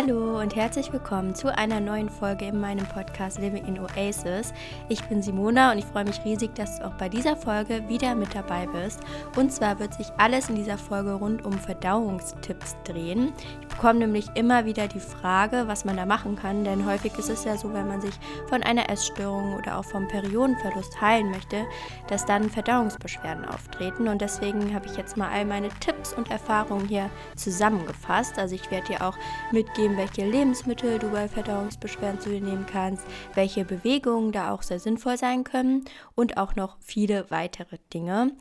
Hallo und herzlich willkommen zu einer neuen Folge in meinem Podcast Living in Oasis. Ich bin Simona und ich freue mich riesig, dass du auch bei dieser Folge wieder mit dabei bist. Und zwar wird sich alles in dieser Folge rund um Verdauungstipps drehen. Ich bekomme nämlich immer wieder die Frage, was man da machen kann, denn häufig ist es ja so, wenn man sich von einer Essstörung oder auch vom Periodenverlust heilen möchte, dass dann Verdauungsbeschwerden auftreten. Und deswegen habe ich jetzt mal all meine Tipps und Erfahrungen hier zusammengefasst. Also ich werde dir auch mit mitgeben, welche Lebensmittel du bei Verdauungsbeschwerden zu dir nehmen kannst, welche Bewegungen da auch sehr sinnvoll sein können und auch noch viele weitere Dinge.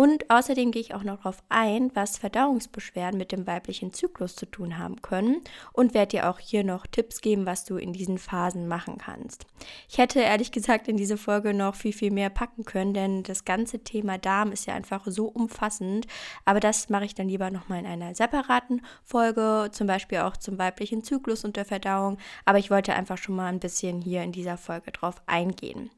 Und außerdem gehe ich auch noch darauf ein, was Verdauungsbeschwerden mit dem weiblichen Zyklus zu tun haben können und werde dir auch hier noch Tipps geben, was du in diesen Phasen machen kannst. Ich hätte ehrlich gesagt in diese Folge noch viel, viel mehr packen können, denn das ganze Thema Darm ist ja einfach so umfassend. Aber das mache ich dann lieber nochmal in einer separaten Folge, zum Beispiel auch zum weiblichen Zyklus und der Verdauung. Aber ich wollte einfach schon mal ein bisschen hier in dieser Folge drauf eingehen.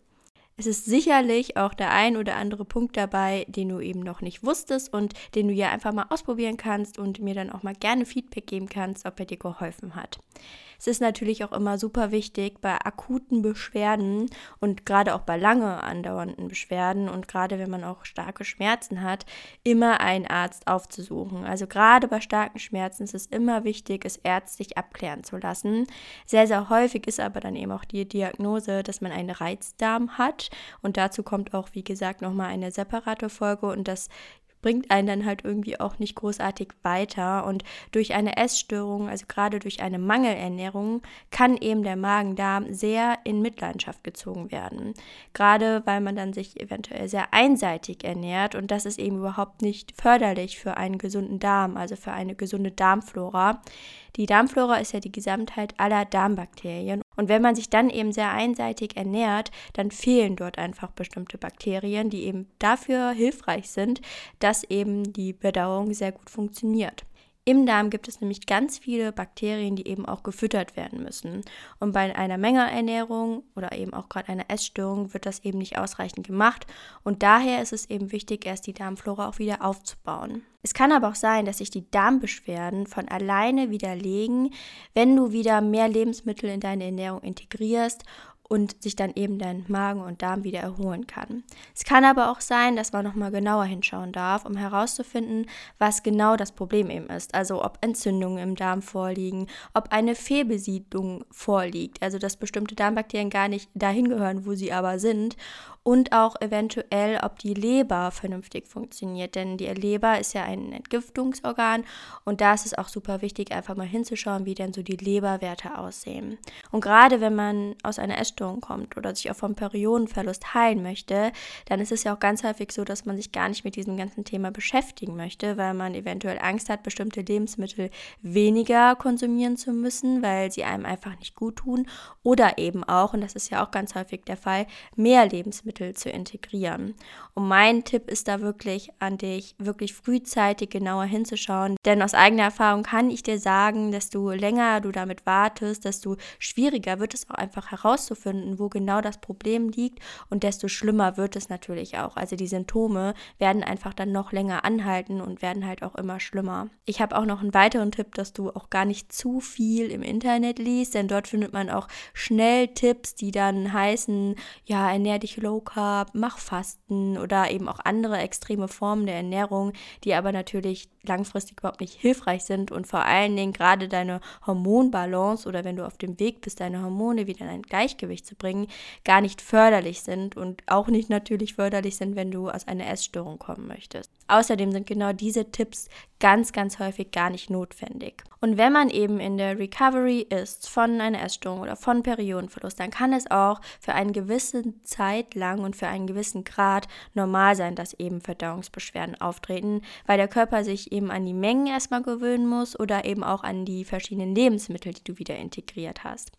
Es ist sicherlich auch der ein oder andere Punkt dabei, den du eben noch nicht wusstest und den du ja einfach mal ausprobieren kannst und mir dann auch mal gerne Feedback geben kannst, ob er dir geholfen hat. Es ist natürlich auch immer super wichtig bei akuten Beschwerden und gerade auch bei lange andauernden Beschwerden und gerade wenn man auch starke Schmerzen hat, immer einen Arzt aufzusuchen. Also gerade bei starken Schmerzen ist es immer wichtig, es ärztlich abklären zu lassen. Sehr, sehr häufig ist aber dann eben auch die Diagnose, dass man einen Reizdarm hat und dazu kommt auch, wie gesagt, nochmal eine separate Folge und das bringt einen dann halt irgendwie auch nicht großartig weiter. Und durch eine Essstörung, also gerade durch eine Mangelernährung, kann eben der Magen-Darm sehr in Mitleidenschaft gezogen werden. Gerade weil man dann sich eventuell sehr einseitig ernährt und das ist eben überhaupt nicht förderlich für einen gesunden Darm, also für eine gesunde Darmflora. Die Darmflora ist ja die Gesamtheit aller Darmbakterien und wenn man sich dann eben sehr einseitig ernährt, dann fehlen dort einfach bestimmte Bakterien, die eben dafür hilfreich sind, dass eben die Verdauung sehr gut funktioniert. Im Darm gibt es nämlich ganz viele Bakterien, die eben auch gefüttert werden müssen. Und bei einer Mengeernährung oder eben auch gerade einer Essstörung wird das eben nicht ausreichend gemacht. Und daher ist es eben wichtig, erst die Darmflora auch wieder aufzubauen. Es kann aber auch sein, dass sich die Darmbeschwerden von alleine widerlegen, wenn du wieder mehr Lebensmittel in deine Ernährung integrierst und sich dann eben dein Magen und Darm wieder erholen kann. Es kann aber auch sein, dass man nochmal genauer hinschauen darf, um herauszufinden, was genau das Problem eben ist. Also ob Entzündungen im Darm vorliegen, ob eine Fehlbesiedlung vorliegt, also dass bestimmte Darmbakterien gar nicht dahin gehören, wo sie aber sind und auch eventuell, ob die Leber vernünftig funktioniert. Denn die Leber ist ja ein Entgiftungsorgan und da ist es auch super wichtig, einfach mal hinzuschauen, wie denn so die Leberwerte aussehen. Und gerade wenn man aus einer Essstörung kommt oder sich auch vom Periodenverlust heilen möchte, dann ist es ja auch ganz häufig so, dass man sich gar nicht mit diesem ganzen Thema beschäftigen möchte, weil man eventuell Angst hat, bestimmte Lebensmittel weniger konsumieren zu müssen, weil sie einem einfach nicht gut tun oder eben auch, und das ist ja auch ganz häufig der Fall, mehr Lebensmittel Lebensmittel zu integrieren. Und mein Tipp ist da wirklich an dich, wirklich frühzeitig genauer hinzuschauen. Denn aus eigener Erfahrung kann ich dir sagen, desto länger du damit wartest, desto schwieriger wird es auch einfach herauszufinden, wo genau das Problem liegt und desto schlimmer wird es natürlich auch. Also die Symptome werden einfach dann noch länger anhalten und werden halt auch immer schlimmer. Ich habe auch noch einen weiteren Tipp, dass du auch gar nicht zu viel im Internet liest, denn dort findet man auch schnell Tipps, die dann heißen, ja, ernähr dich low Carb, mach Fasten oder eben auch andere extreme Formen der Ernährung, die aber natürlich langfristig überhaupt nicht hilfreich sind und vor allen Dingen gerade deine Hormonbalance oder wenn du auf dem Weg bist, deine Hormone wieder in ein Gleichgewicht zu bringen, gar nicht förderlich sind und auch nicht natürlich förderlich sind, wenn du aus einer Essstörung kommen möchtest. Außerdem sind genau diese Tipps ganz, ganz häufig gar nicht notwendig. Und wenn man eben in der Recovery ist von einer Essstörung oder von Periodenverlust, dann kann es auch für eine gewisse Zeit lang und für einen gewissen Grad normal sein, dass eben Verdauungsbeschwerden auftreten, weil der Körper sich eben an die Mengen erstmal gewöhnen muss oder eben auch an die verschiedenen Lebensmittel, die du wieder integriert hast.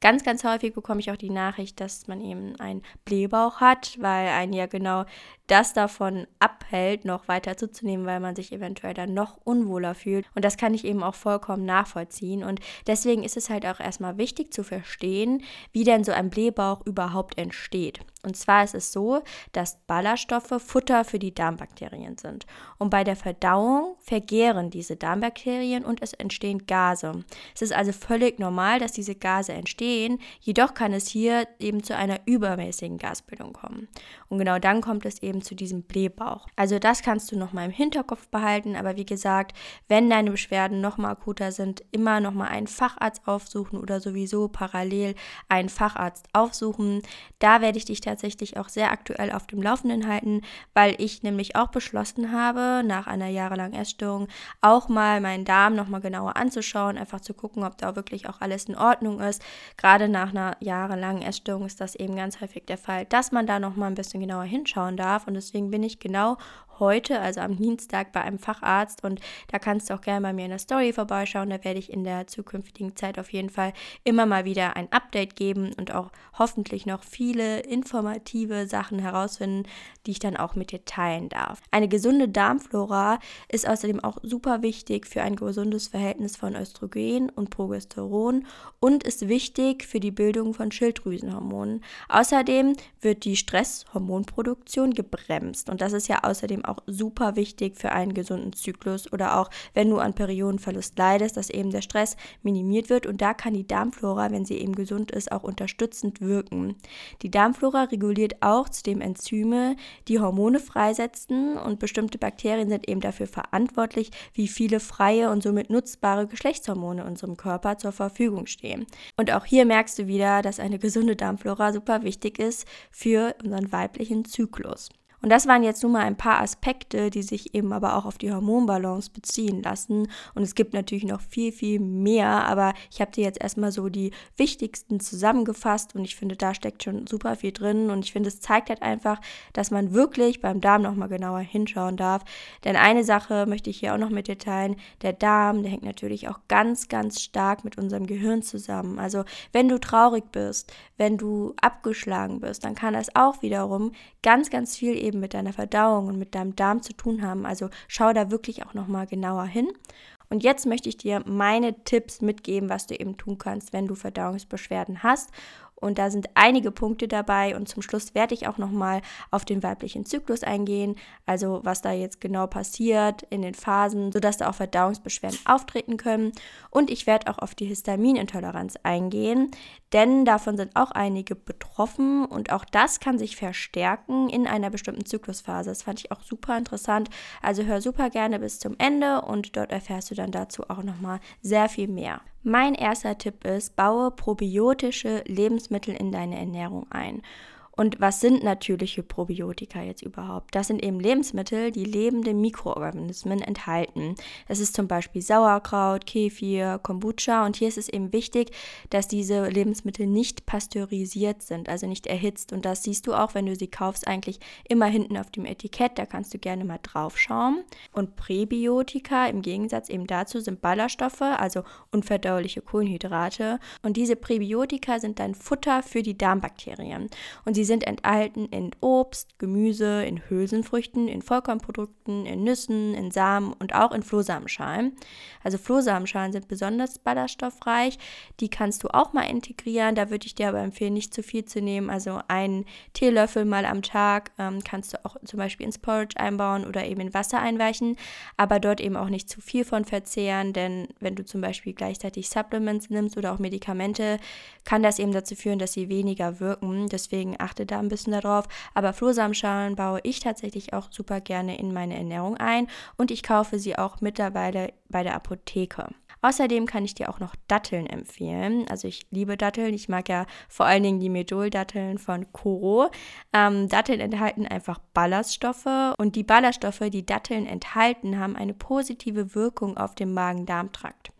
Ganz, ganz häufig bekomme ich auch die Nachricht, dass man eben einen Blähbauch hat, weil ein ja genau das davon abhält, noch weiter zuzunehmen, weil man sich eventuell dann noch unwohler fühlt. Und das kann ich eben auch vollkommen nachvollziehen. Und deswegen ist es halt auch erstmal wichtig zu verstehen, wie denn so ein Blähbauch überhaupt entsteht. Und zwar ist es so, dass Ballaststoffe Futter für die Darmbakterien sind. Und bei der Verdauung vergehren diese Darmbakterien und es entstehen Gase. Es ist also völlig normal, dass diese Gase entstehen, jedoch kann es hier eben zu einer übermäßigen Gasbildung kommen. Und genau dann kommt es eben zu diesem Blähbauch. Also das kannst du nochmal im Hinterkopf behalten, aber wie gesagt, wenn deine Beschwerden nochmal akuter sind, immer nochmal einen Facharzt aufsuchen oder sowieso parallel einen Facharzt aufsuchen. Da werde ich dich tatsächlich auch sehr aktuell auf dem Laufenden halten, weil ich nämlich auch beschlossen habe, nach einer jahrelangen Essstörung auch mal meinen Darm nochmal genauer anzuschauen, einfach zu gucken, ob da wirklich auch alles in Ordnung ist. Gerade nach einer jahrelangen Essstörung ist das eben ganz häufig der Fall, dass man da nochmal ein bisschen genauer hinschauen darf. Und deswegen bin ich genau heute, also am Dienstag, bei einem Facharzt und da kannst du auch gerne bei mir in der Story vorbeischauen. Da werde ich in der zukünftigen Zeit auf jeden Fall immer mal wieder ein Update geben und auch hoffentlich noch viele informative Sachen herausfinden, die ich dann auch mit dir teilen darf. Eine gesunde Darmflora ist außerdem auch super wichtig für ein gesundes Verhältnis von Östrogen und Progesteron und ist wichtig für die Bildung von Schilddrüsenhormonen. Außerdem wird die Stresshormonproduktion gebremst und das ist ja außerdem auch super wichtig für einen gesunden Zyklus oder auch wenn du an Periodenverlust leidest, dass eben der Stress minimiert wird und da kann die Darmflora, wenn sie eben gesund ist, auch unterstützend wirken. Die Darmflora reguliert auch zudem Enzyme, die Hormone freisetzen und bestimmte Bakterien sind eben dafür verantwortlich, wie viele freie und somit nutzbare Geschlechtshormone unserem Körper zur Verfügung stehen. Und auch hier merkst du wieder, dass eine gesunde Darmflora super wichtig ist für unseren weiblichen Zyklus. Und das waren jetzt nur mal ein paar Aspekte, die sich eben aber auch auf die Hormonbalance beziehen lassen. Und es gibt natürlich noch viel, viel mehr, aber ich habe dir jetzt erstmal so die wichtigsten zusammengefasst und ich finde, da steckt schon super viel drin. Und ich finde, es zeigt halt einfach, dass man wirklich beim Darm nochmal genauer hinschauen darf. Denn eine Sache möchte ich hier auch noch mit dir teilen. Der Darm, der hängt natürlich auch ganz, ganz stark mit unserem Gehirn zusammen. Also wenn du traurig bist, wenn du abgeschlagen bist, dann kann das auch wiederum ganz, ganz viel eben eben mit deiner Verdauung und mit deinem Darm zu tun haben. Also schau da wirklich auch nochmal genauer hin. Und jetzt möchte ich dir meine Tipps mitgeben, was du eben tun kannst, wenn du Verdauungsbeschwerden hast. Und da sind einige Punkte dabei. Und zum Schluss werde ich auch nochmal auf den weiblichen Zyklus eingehen, also was da jetzt genau passiert in den Phasen, sodass da auch Verdauungsbeschwerden auftreten können. Und ich werde auch auf die Histaminintoleranz eingehen, denn davon sind auch einige betroffen und auch das kann sich verstärken in einer bestimmten Zyklusphase. Das fand ich auch super interessant. Also hör super gerne bis zum Ende und dort erfährst du dann dazu auch nochmal sehr viel mehr. Mein erster Tipp ist, baue probiotische Lebensmittel in deine Ernährung ein. Und was sind natürliche Probiotika jetzt überhaupt? Das sind eben Lebensmittel, die lebende Mikroorganismen enthalten. Das ist zum Beispiel Sauerkraut, Kefir, Kombucha. Und hier ist es eben wichtig, dass diese Lebensmittel nicht pasteurisiert sind, also nicht erhitzt. Und das siehst du auch, wenn du sie kaufst, eigentlich immer hinten auf dem Etikett. Da kannst du gerne mal drauf schauen. Und Präbiotika im Gegensatz eben dazu sind Ballaststoffe, also unverdauliche Kohlenhydrate. Und diese Präbiotika sind dann Futter für die Darmbakterien. Und sie Sie sind enthalten in Obst, Gemüse, in Hülsenfrüchten, in Vollkornprodukten, in Nüssen, in Samen und auch in Flohsamenschalen. Also Flohsamenschalen sind besonders ballaststoffreich. Die kannst du auch mal integrieren. Da würde ich dir aber empfehlen, nicht zu viel zu nehmen. Also einen Teelöffel mal am Tag ähm, kannst du auch zum Beispiel ins Porridge einbauen oder eben in Wasser einweichen. Aber dort eben auch nicht zu viel von verzehren, denn wenn du zum Beispiel gleichzeitig Supplements nimmst oder auch Medikamente, kann das eben dazu führen, dass sie weniger wirken. Deswegen achte achte da ein bisschen darauf. Aber Flohsamenschalen baue ich tatsächlich auch super gerne in meine Ernährung ein und ich kaufe sie auch mittlerweile bei der Apotheke. Außerdem kann ich dir auch noch Datteln empfehlen. Also ich liebe Datteln. Ich mag ja vor allen Dingen die Medol-Datteln von Koro. Ähm, Datteln enthalten einfach Ballaststoffe und die Ballaststoffe, die Datteln enthalten, haben eine positive Wirkung auf den Magen-Darm-Trakt.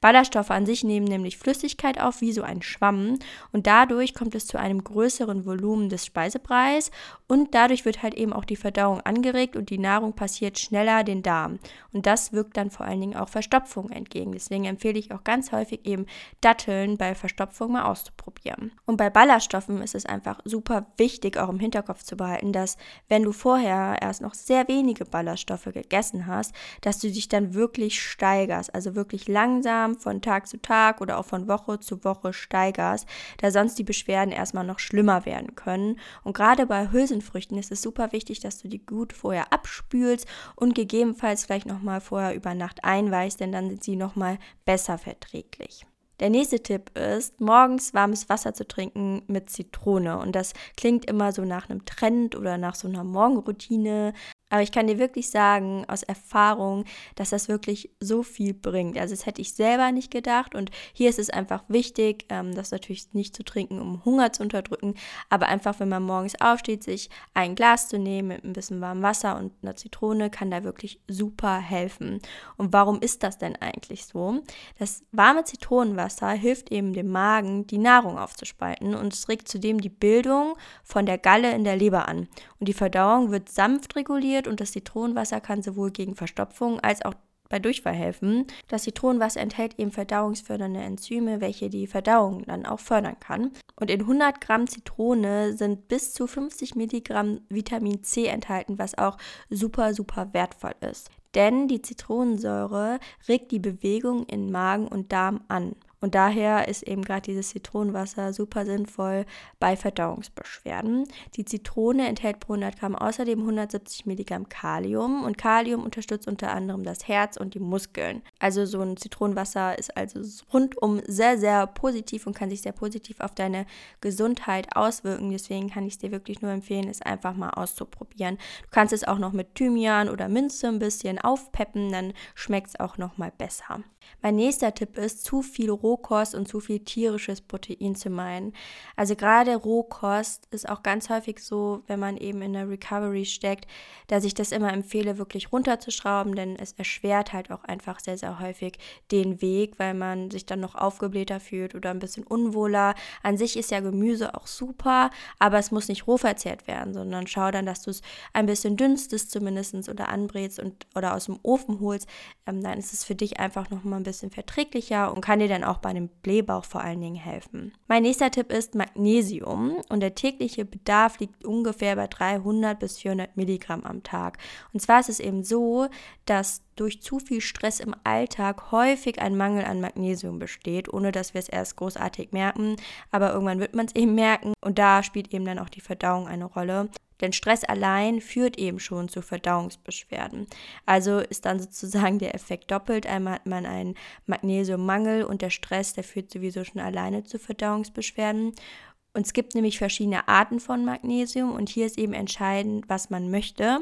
Ballaststoffe an sich nehmen nämlich Flüssigkeit auf, wie so ein Schwamm. Und dadurch kommt es zu einem größeren Volumen des Speisepreis. Und dadurch wird halt eben auch die Verdauung angeregt und die Nahrung passiert schneller den Darm. Und das wirkt dann vor allen Dingen auch Verstopfung entgegen. Deswegen empfehle ich auch ganz häufig eben Datteln bei Verstopfung mal auszuprobieren. Und bei Ballaststoffen ist es einfach super wichtig, auch im Hinterkopf zu behalten, dass wenn du vorher erst noch sehr wenige Ballaststoffe gegessen hast, dass du dich dann wirklich steigerst. Also wirklich langsam langsam von Tag zu Tag oder auch von Woche zu Woche steigerst, da sonst die Beschwerden erstmal noch schlimmer werden können. Und gerade bei Hülsenfrüchten ist es super wichtig, dass du die gut vorher abspülst und gegebenenfalls vielleicht nochmal vorher über Nacht einweichst, denn dann sind sie nochmal besser verträglich. Der nächste Tipp ist, morgens warmes Wasser zu trinken mit Zitrone. Und das klingt immer so nach einem Trend oder nach so einer Morgenroutine. Aber ich kann dir wirklich sagen, aus Erfahrung, dass das wirklich so viel bringt. Also das hätte ich selber nicht gedacht. Und hier ist es einfach wichtig, ähm, das natürlich nicht zu trinken, um Hunger zu unterdrücken, aber einfach, wenn man morgens aufsteht, sich ein Glas zu nehmen mit ein bisschen warmem Wasser und einer Zitrone, kann da wirklich super helfen. Und warum ist das denn eigentlich so? Das warme Zitronenwasser hilft eben dem Magen, die Nahrung aufzuspalten und es regt zudem die Bildung von der Galle in der Leber an. Und die Verdauung wird sanft reguliert reagiert und das Zitronenwasser kann sowohl gegen Verstopfung als auch bei Durchfall helfen. Das Zitronenwasser enthält eben verdauungsfördernde Enzyme, welche die Verdauung dann auch fördern kann. Und in 100 Gramm Zitrone sind bis zu 50 Milligramm Vitamin C enthalten, was auch super, super wertvoll ist. Denn die Zitronensäure regt die Bewegung in Magen und Darm an. Und daher ist eben gerade dieses Zitronenwasser super sinnvoll bei Verdauungsbeschwerden. Die Zitrone enthält pro 100 Gramm außerdem 170 Milligramm Kalium und Kalium unterstützt unter anderem das Herz und die Muskeln. Also so ein Zitronenwasser ist also rundum sehr, sehr positiv und kann sich sehr positiv auf deine Gesundheit auswirken. Deswegen kann ich es dir wirklich nur empfehlen, es einfach mal auszuprobieren. Du kannst es auch noch mit Thymian oder Minze ein bisschen aufpeppen, dann schmeckt es auch noch mal besser. Mein nächster Tipp ist, zu viel Rohkost und zu viel tierisches Protein zu meinen. Also gerade Rohkost ist auch ganz häufig so, wenn man eben in der Recovery steckt, dass ich das immer empfehle, wirklich runterzuschrauben, denn es erschwert halt auch einfach sehr, sehr häufig den Weg, weil man sich dann noch aufgeblähter fühlt oder ein bisschen unwohler. An sich ist ja Gemüse auch super, aber es muss nicht roh verzehrt werden, sondern schau dann, dass du es ein bisschen dünstest zumindest oder anbrätst und oder aus dem Ofen holst. Ähm, dann ist es für dich einfach nochmal ein bisschen verträglicher und kann dir dann auch bei einem Blähbauch vor allen Dingen helfen. Mein nächster Tipp ist Magnesium und der tägliche Bedarf liegt ungefähr bei 300 bis 400 Milligramm am Tag. Und zwar ist es eben so, dass durch zu viel Stress im Alltag häufig ein Mangel an Magnesium besteht, ohne dass wir es erst großartig merken. Aber irgendwann wird man es eben merken und da spielt eben dann auch die Verdauung eine Rolle. Denn Stress allein führt eben schon zu Verdauungsbeschwerden. Also ist dann sozusagen der Effekt doppelt. Einmal hat man einen Magnesiummangel und der Stress, der führt sowieso schon alleine zu Verdauungsbeschwerden. Und es gibt nämlich verschiedene Arten von Magnesium und hier ist eben entscheidend, was man möchte.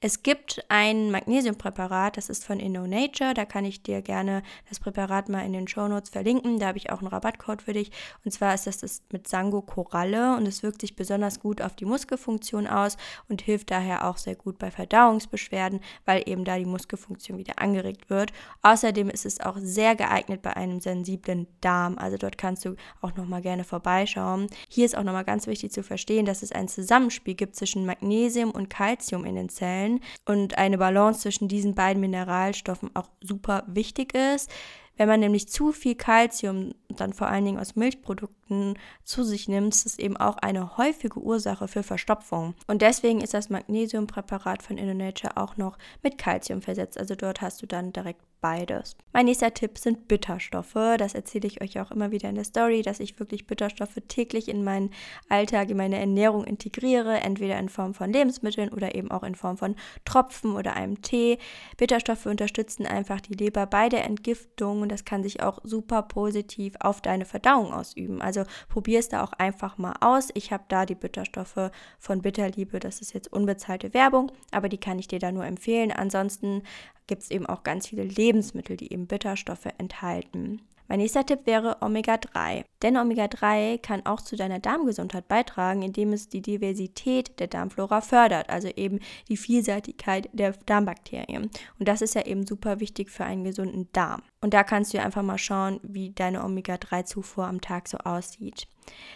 Es gibt ein Magnesiumpräparat, das ist von InnoNature. Da kann ich dir gerne das Präparat mal in den Show Notes verlinken. Da habe ich auch einen Rabattcode für dich. Und zwar ist das das mit Sango Koralle und es wirkt sich besonders gut auf die Muskelfunktion aus und hilft daher auch sehr gut bei Verdauungsbeschwerden, weil eben da die Muskelfunktion wieder angeregt wird. Außerdem ist es auch sehr geeignet bei einem sensiblen Darm. Also dort kannst du auch noch mal gerne vorbeischauen. Hier ist auch nochmal ganz wichtig zu verstehen, dass es ein Zusammenspiel gibt zwischen Magnesium und Calcium in den Zellen und eine Balance zwischen diesen beiden Mineralstoffen auch super wichtig ist. Wenn man nämlich zu viel Kalzium, dann vor allen Dingen aus Milchprodukten, zu sich nimmt, ist das eben auch eine häufige Ursache für Verstopfung. Und deswegen ist das Magnesiumpräparat von InnoNature auch noch mit Kalzium versetzt. Also dort hast du dann direkt beides. Mein nächster Tipp sind Bitterstoffe. Das erzähle ich euch auch immer wieder in der Story, dass ich wirklich Bitterstoffe täglich in meinen Alltag, in meine Ernährung integriere, entweder in Form von Lebensmitteln oder eben auch in Form von Tropfen oder einem Tee. Bitterstoffe unterstützen einfach die Leber bei der Entgiftung und das kann sich auch super positiv auf deine Verdauung ausüben. Also probier es da auch einfach mal aus. Ich habe da die Bitterstoffe von Bitterliebe. Das ist jetzt unbezahlte Werbung, aber die kann ich dir da nur empfehlen. Ansonsten gibt es eben auch ganz viele Lebensmittel, die eben Bitterstoffe enthalten. Mein nächster Tipp wäre Omega-3. Denn Omega-3 kann auch zu deiner Darmgesundheit beitragen, indem es die Diversität der Darmflora fördert, also eben die Vielseitigkeit der Darmbakterien. Und das ist ja eben super wichtig für einen gesunden Darm. Und da kannst du einfach mal schauen, wie deine Omega-3-Zufuhr am Tag so aussieht.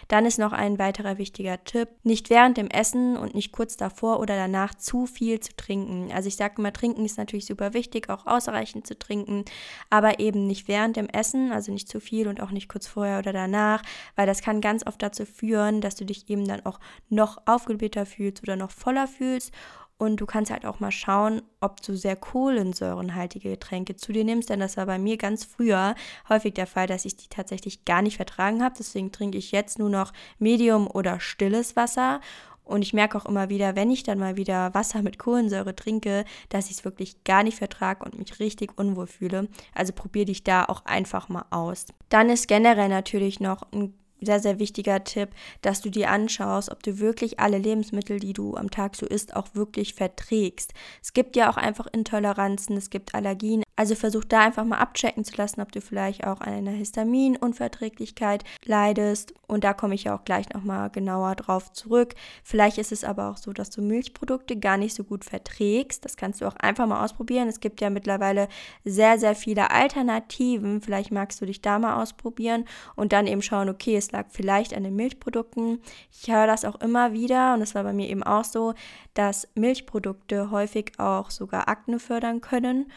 Dann ist noch ein weiterer wichtiger Tipp, nicht während dem Essen und nicht kurz davor oder danach zu viel zu trinken. Also ich sage immer, trinken ist natürlich super wichtig, auch ausreichend zu trinken, aber eben nicht während dem Essen, also nicht zu viel und auch nicht kurz vorher oder danach, weil das kann ganz oft dazu führen, dass du dich eben dann auch noch aufgeblähter fühlst oder noch voller fühlst Und du kannst halt auch mal schauen, ob du sehr kohlensäurenhaltige Getränke zu dir nimmst, denn das war bei mir ganz früher häufig der Fall, dass ich die tatsächlich gar nicht vertragen habe. Deswegen trinke ich jetzt nur noch Medium oder stilles Wasser. Und ich merke auch immer wieder, wenn ich dann mal wieder Wasser mit Kohlensäure trinke, dass ich es wirklich gar nicht vertrage und mich richtig unwohl fühle. Also probiere dich da auch einfach mal aus. Dann ist generell natürlich noch ein sehr, sehr wichtiger Tipp, dass du dir anschaust, ob du wirklich alle Lebensmittel, die du am Tag so isst, auch wirklich verträgst. Es gibt ja auch einfach Intoleranzen, es gibt Allergien. Also versuch da einfach mal abchecken zu lassen, ob du vielleicht auch an einer Histaminunverträglichkeit leidest. Und da komme ich ja auch gleich nochmal genauer drauf zurück. Vielleicht ist es aber auch so, dass du Milchprodukte gar nicht so gut verträgst. Das kannst du auch einfach mal ausprobieren. Es gibt ja mittlerweile sehr, sehr viele Alternativen. Vielleicht magst du dich da mal ausprobieren und dann eben schauen, okay, es lag vielleicht an den Milchprodukten. Ich höre das auch immer wieder und es war bei mir eben auch so, dass Milchprodukte häufig auch sogar Akne fördern können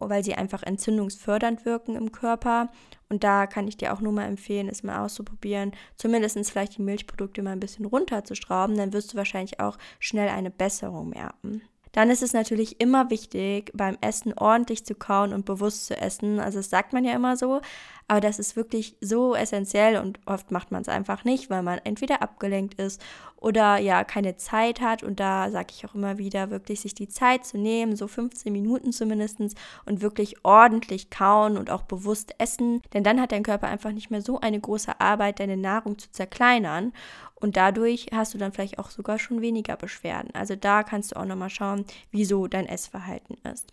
weil sie einfach entzündungsfördernd wirken im Körper. Und da kann ich dir auch nur mal empfehlen, es mal auszuprobieren, zumindest vielleicht die Milchprodukte mal ein bisschen runterzuschrauben, dann wirst du wahrscheinlich auch schnell eine Besserung merken. Dann ist es natürlich immer wichtig, beim Essen ordentlich zu kauen und bewusst zu essen. Also das sagt man ja immer so, aber das ist wirklich so essentiell und oft macht man es einfach nicht, weil man entweder abgelenkt ist oder ja keine Zeit hat. Und da sage ich auch immer wieder, wirklich sich die Zeit zu nehmen, so 15 Minuten zumindest, und wirklich ordentlich kauen und auch bewusst essen. Denn dann hat dein Körper einfach nicht mehr so eine große Arbeit, deine Nahrung zu zerkleinern. Und dadurch hast du dann vielleicht auch sogar schon weniger Beschwerden. Also da kannst du auch nochmal schauen, wieso dein Essverhalten ist.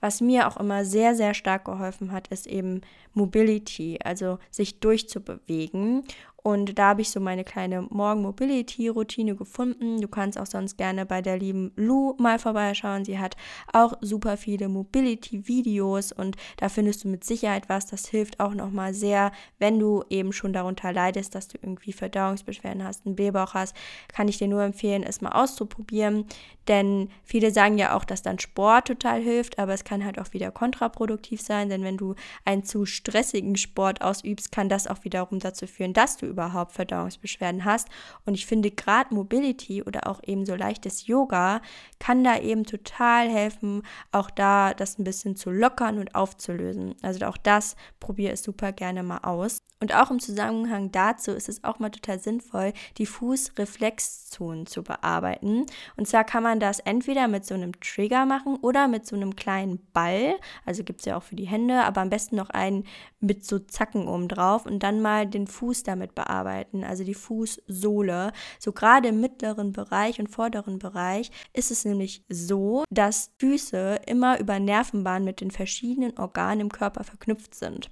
Was mir auch immer sehr, sehr stark geholfen hat, ist eben Mobility, also sich durchzubewegen. Und da habe ich so meine kleine Morgen-Mobility-Routine gefunden. Du kannst auch sonst gerne bei der lieben Lou mal vorbeischauen. Sie hat auch super viele Mobility-Videos und da findest du mit Sicherheit was. Das hilft auch nochmal sehr, wenn du eben schon darunter leidest, dass du irgendwie Verdauungsbeschwerden hast, einen Blähbauch hast. Kann ich dir nur empfehlen, es mal auszuprobieren. Denn viele sagen ja auch, dass dann Sport total hilft, aber es kann halt auch wieder kontraproduktiv sein, denn wenn du einen zu stressigen Sport ausübst, kann das auch wiederum dazu führen, dass du überhaupt Verdauungsbeschwerden hast. Und ich finde gerade Mobility oder auch eben so leichtes Yoga kann da eben total helfen, auch da das ein bisschen zu lockern und aufzulösen. Also auch das probiere ich super gerne mal aus. Und auch im Zusammenhang dazu ist es auch mal total sinnvoll, die Fußreflexzonen zu bearbeiten. Und zwar kann man das entweder mit so einem Trigger machen oder mit so einem kleinen Ball. Also gibt es ja auch für die Hände, aber am besten noch einen mit so Zacken oben drauf und dann mal den Fuß damit bearbeiten, also die Fußsohle. So gerade im mittleren Bereich und vorderen Bereich ist es nämlich so, dass Füße immer über Nervenbahnen mit den verschiedenen Organen im Körper verknüpft sind.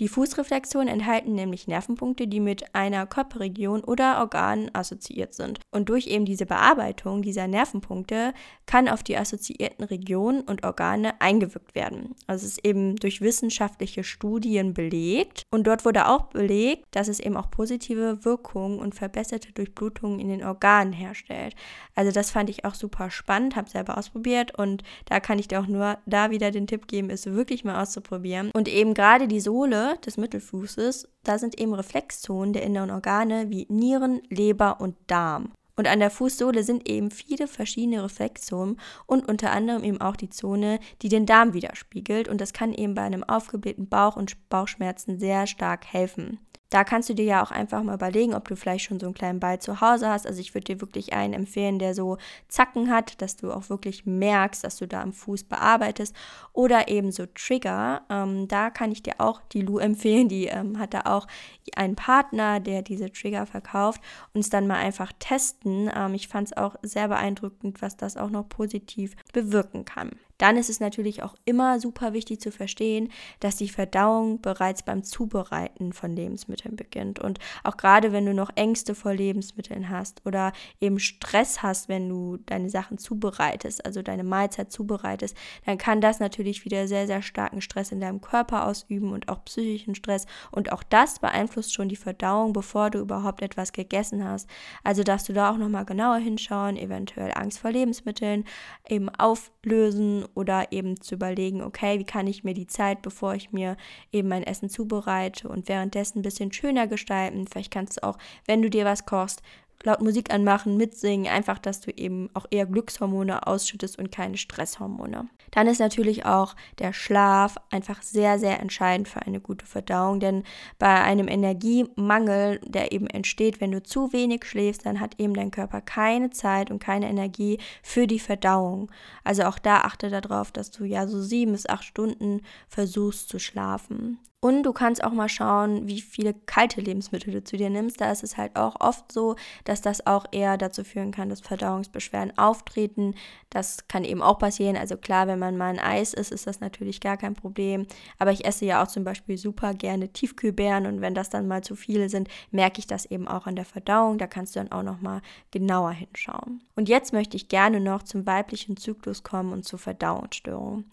Die Fußreflexionen enthalten nämlich Nervenpunkte, die mit einer Körperregion oder Organ assoziiert sind. Und durch eben diese Bearbeitung dieser Nervenpunkte kann auf die assoziierten Regionen und Organe eingewirkt werden. Also es ist eben durch wissenschaftliche Studien belegt. Und dort wurde auch belegt, dass es eben auch positive Wirkungen und verbesserte Durchblutungen in den Organen herstellt. Also das fand ich auch super spannend, habe selber ausprobiert und da kann ich dir auch nur da wieder den Tipp geben, es wirklich mal auszuprobieren. Und eben gerade die Sohle des Mittelfußes, da sind eben Reflexzonen der inneren Organe wie Nieren, Leber und Darm. Und an der Fußsohle sind eben viele verschiedene Reflexzonen und unter anderem eben auch die Zone, die den Darm widerspiegelt. Und das kann eben bei einem aufgeblähten Bauch und Bauchschmerzen sehr stark helfen. Da kannst du dir ja auch einfach mal überlegen, ob du vielleicht schon so einen kleinen Ball zu Hause hast. Also ich würde dir wirklich einen empfehlen, der so Zacken hat, dass du auch wirklich merkst, dass du da am Fuß bearbeitest. Oder eben so Trigger. Ähm, da kann ich dir auch die Lu empfehlen. Die ähm, hat da auch einen Partner, der diese Trigger verkauft. Uns dann mal einfach testen. Ähm, ich fand es auch sehr beeindruckend, was das auch noch positiv bewirken kann dann ist es natürlich auch immer super wichtig zu verstehen, dass die Verdauung bereits beim Zubereiten von Lebensmitteln beginnt. Und auch gerade wenn du noch Ängste vor Lebensmitteln hast oder eben Stress hast, wenn du deine Sachen zubereitest, also deine Mahlzeit zubereitest, dann kann das natürlich wieder sehr, sehr starken Stress in deinem Körper ausüben und auch psychischen Stress. Und auch das beeinflusst schon die Verdauung, bevor du überhaupt etwas gegessen hast. Also darfst du da auch nochmal genauer hinschauen, eventuell Angst vor Lebensmitteln eben auflösen oder eben zu überlegen, okay, wie kann ich mir die Zeit, bevor ich mir eben mein Essen zubereite und währenddessen ein bisschen schöner gestalten. Vielleicht kannst du auch, wenn du dir was kochst, laut Musik anmachen, mitsingen, einfach, dass du eben auch eher Glückshormone ausschüttest und keine Stresshormone. Dann ist natürlich auch der Schlaf einfach sehr, sehr entscheidend für eine gute Verdauung, denn bei einem Energiemangel, der eben entsteht, wenn du zu wenig schläfst, dann hat eben dein Körper keine Zeit und keine Energie für die Verdauung. Also auch da achte darauf, dass du ja so sieben bis acht Stunden versuchst zu schlafen. Und du kannst auch mal schauen, wie viele kalte Lebensmittel du zu dir nimmst. Da ist es halt auch oft so, dass das auch eher dazu führen kann, dass Verdauungsbeschwerden auftreten. Das kann eben auch passieren. Also klar, wenn man mal ein Eis isst, ist das natürlich gar kein Problem. Aber ich esse ja auch zum Beispiel super gerne Tiefkühlbeeren und wenn das dann mal zu viele sind, merke ich das eben auch an der Verdauung. Da kannst du dann auch noch mal genauer hinschauen. Und jetzt möchte ich gerne noch zum weiblichen Zyklus kommen und zur Verdauungsstörung.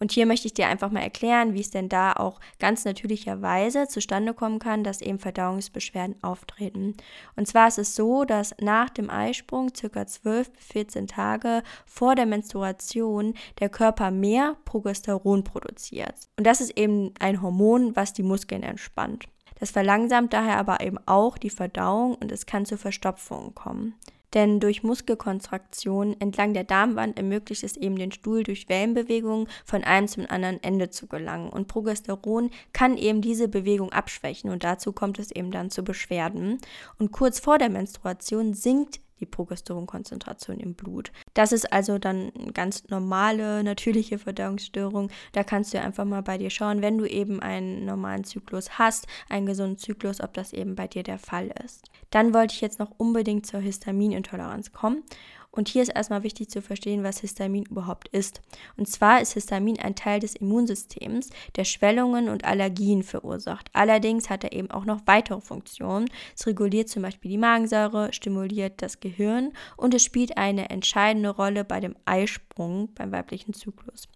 Und hier möchte ich dir einfach mal erklären, wie es denn da auch ganz natürlicherweise zustande kommen kann, dass eben Verdauungsbeschwerden auftreten. Und zwar ist es so, dass nach dem Eisprung circa 12 bis 14 Tage vor der Menstruation der Körper mehr Progesteron produziert. Und das ist eben ein Hormon, was die Muskeln entspannt. Das verlangsamt daher aber eben auch die Verdauung und es kann zu Verstopfungen kommen denn durch Muskelkontraktion entlang der Darmwand ermöglicht es eben den Stuhl durch Wellenbewegungen von einem zum anderen Ende zu gelangen. Und Progesteron kann eben diese Bewegung abschwächen und dazu kommt es eben dann zu Beschwerden. Und kurz vor der Menstruation sinkt die Progesteronkonzentration im Blut. Das ist also dann eine ganz normale, natürliche Verdauungsstörung. Da kannst du einfach mal bei dir schauen, wenn du eben einen normalen Zyklus hast, einen gesunden Zyklus, ob das eben bei dir der Fall ist. Dann wollte ich jetzt noch unbedingt zur Histaminintoleranz kommen. Und hier ist erstmal wichtig zu verstehen, was Histamin überhaupt ist. Und zwar ist Histamin ein Teil des Immunsystems, der Schwellungen und Allergien verursacht. Allerdings hat er eben auch noch weitere Funktionen. Es reguliert zum Beispiel die Magensäure, stimuliert das Gehirn und es spielt eine entscheidende Rolle bei dem Eisprung beim weiblichen Zyklus.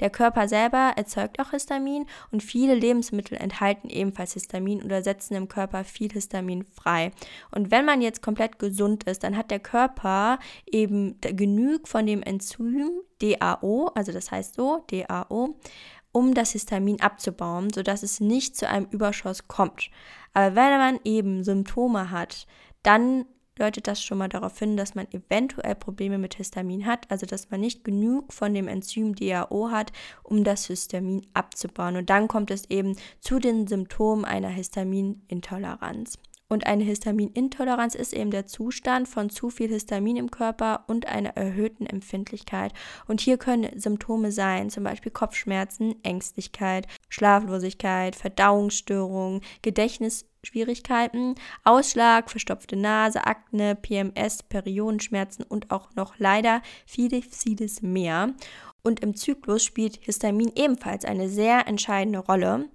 Der Körper selber erzeugt auch Histamin und viele Lebensmittel enthalten ebenfalls Histamin oder setzen im Körper viel Histamin frei. Und wenn man jetzt komplett gesund ist, dann hat der Körper eben genug von dem Enzym DAO, also das heißt so, DAO, um das Histamin abzubauen, sodass es nicht zu einem Überschuss kommt. Aber wenn man eben Symptome hat, dann deutet das schon mal darauf hin, dass man eventuell Probleme mit Histamin hat, also dass man nicht genug von dem Enzym DAO hat, um das Histamin abzubauen. Und dann kommt es eben zu den Symptomen einer Histaminintoleranz. Und eine Histaminintoleranz ist eben der Zustand von zu viel Histamin im Körper und einer erhöhten Empfindlichkeit. Und hier können Symptome sein, zum Beispiel Kopfschmerzen, Ängstlichkeit, Schlaflosigkeit, Verdauungsstörungen, Gedächtnisschwierigkeiten, Ausschlag, verstopfte Nase, Akne, PMS, Periodenschmerzen und auch noch leider vieles, vieles mehr. Und im Zyklus spielt Histamin ebenfalls eine sehr entscheidende Rolle.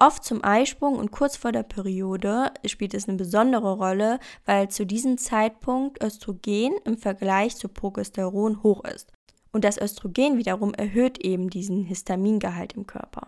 Oft zum Eisprung und kurz vor der Periode spielt es eine besondere Rolle, weil zu diesem Zeitpunkt Östrogen im Vergleich zu Progesteron hoch ist. Und das Östrogen wiederum erhöht eben diesen Histamingehalt im Körper.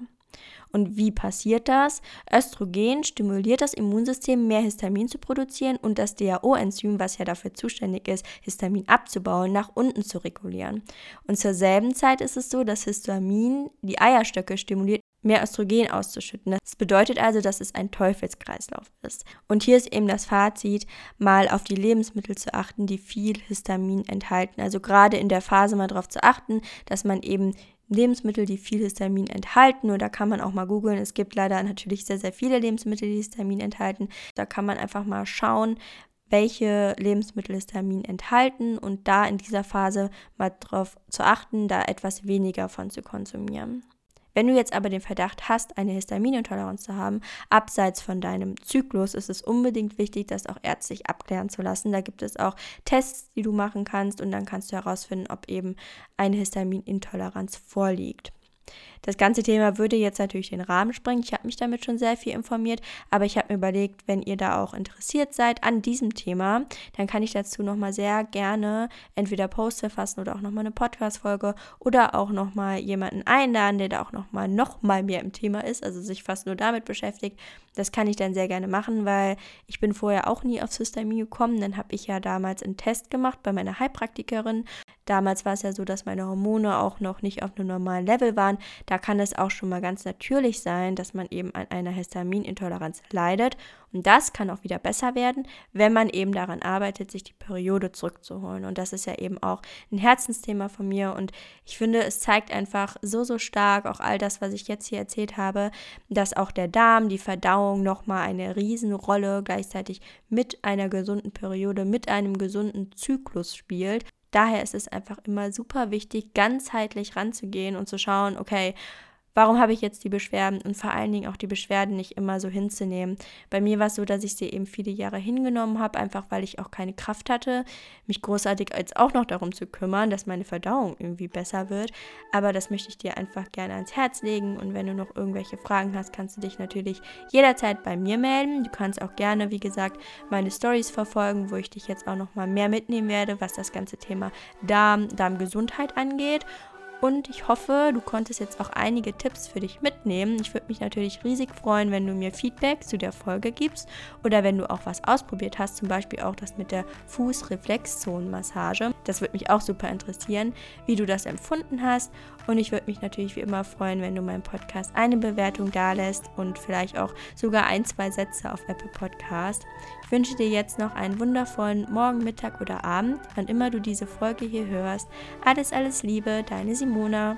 Und wie passiert das? Östrogen stimuliert das Immunsystem, mehr Histamin zu produzieren und das DAO-Enzym, was ja dafür zuständig ist, Histamin abzubauen, nach unten zu regulieren. Und zur selben Zeit ist es so, dass Histamin die Eierstöcke stimuliert, mehr Östrogen auszuschütten. Das bedeutet also, dass es ein Teufelskreislauf ist. Und hier ist eben das Fazit, mal auf die Lebensmittel zu achten, die viel Histamin enthalten. Also gerade in der Phase mal darauf zu achten, dass man eben Lebensmittel, die viel Histamin enthalten, oder kann man auch mal googeln. Es gibt leider natürlich sehr, sehr viele Lebensmittel, die Histamin enthalten. Da kann man einfach mal schauen, welche Lebensmittel Histamin enthalten und da in dieser Phase mal darauf zu achten, da etwas weniger von zu konsumieren. Wenn du jetzt aber den Verdacht hast, eine Histaminintoleranz zu haben, abseits von deinem Zyklus, ist es unbedingt wichtig, das auch ärztlich abklären zu lassen. Da gibt es auch Tests, die du machen kannst und dann kannst du herausfinden, ob eben eine Histaminintoleranz vorliegt. Das ganze Thema würde jetzt natürlich den Rahmen sprengen. Ich habe mich damit schon sehr viel informiert, aber ich habe mir überlegt, wenn ihr da auch interessiert seid an diesem Thema, dann kann ich dazu nochmal sehr gerne entweder Post verfassen oder auch nochmal eine Podcast-Folge oder auch nochmal jemanden einladen, der da auch nochmal noch mal mehr im Thema ist, also sich fast nur damit beschäftigt. Das kann ich dann sehr gerne machen, weil ich bin vorher auch nie aufs Histamin gekommen. Dann habe ich ja damals einen Test gemacht bei meiner Heilpraktikerin. Damals war es ja so, dass meine Hormone auch noch nicht auf einem normalen Level waren. Da kann es auch schon mal ganz natürlich sein, dass man eben an einer Histaminintoleranz leidet. Und das kann auch wieder besser werden, wenn man eben daran arbeitet, sich die Periode zurückzuholen. Und das ist ja eben auch ein Herzensthema von mir. Und ich finde, es zeigt einfach so, so stark, auch all das, was ich jetzt hier erzählt habe, dass auch der Darm, die Verdauung nochmal eine Riesenrolle gleichzeitig mit einer gesunden Periode, mit einem gesunden Zyklus spielt. Daher ist es einfach immer super wichtig, ganzheitlich ranzugehen und zu schauen, okay, warum habe ich jetzt die Beschwerden und vor allen Dingen auch die Beschwerden nicht immer so hinzunehmen. Bei mir war es so, dass ich sie eben viele Jahre hingenommen habe, einfach weil ich auch keine Kraft hatte, mich großartig als auch noch darum zu kümmern, dass meine Verdauung irgendwie besser wird. Aber das möchte ich dir einfach gerne ans Herz legen und wenn du noch irgendwelche Fragen hast, kannst du dich natürlich jederzeit bei mir melden. Du kannst auch gerne, wie gesagt, meine Stories verfolgen, wo ich dich jetzt auch noch mal mehr mitnehmen werde, was das ganze Thema Darm, Darmgesundheit angeht. Und ich hoffe, du konntest jetzt auch einige Tipps für dich mitnehmen. Ich würde mich natürlich riesig freuen, wenn du mir Feedback zu der Folge gibst oder wenn du auch was ausprobiert hast, zum Beispiel auch das mit der Fußreflexzonenmassage. Das würde mich auch super interessieren, wie du das empfunden hast. Und ich würde mich natürlich wie immer freuen, wenn du meinem Podcast eine Bewertung dalässt und vielleicht auch sogar ein, zwei Sätze auf Apple Podcast. Ich wünsche dir jetzt noch einen wundervollen Morgen, Mittag oder Abend, wann immer du diese Folge hier hörst. Alles, alles Liebe, deine Simona.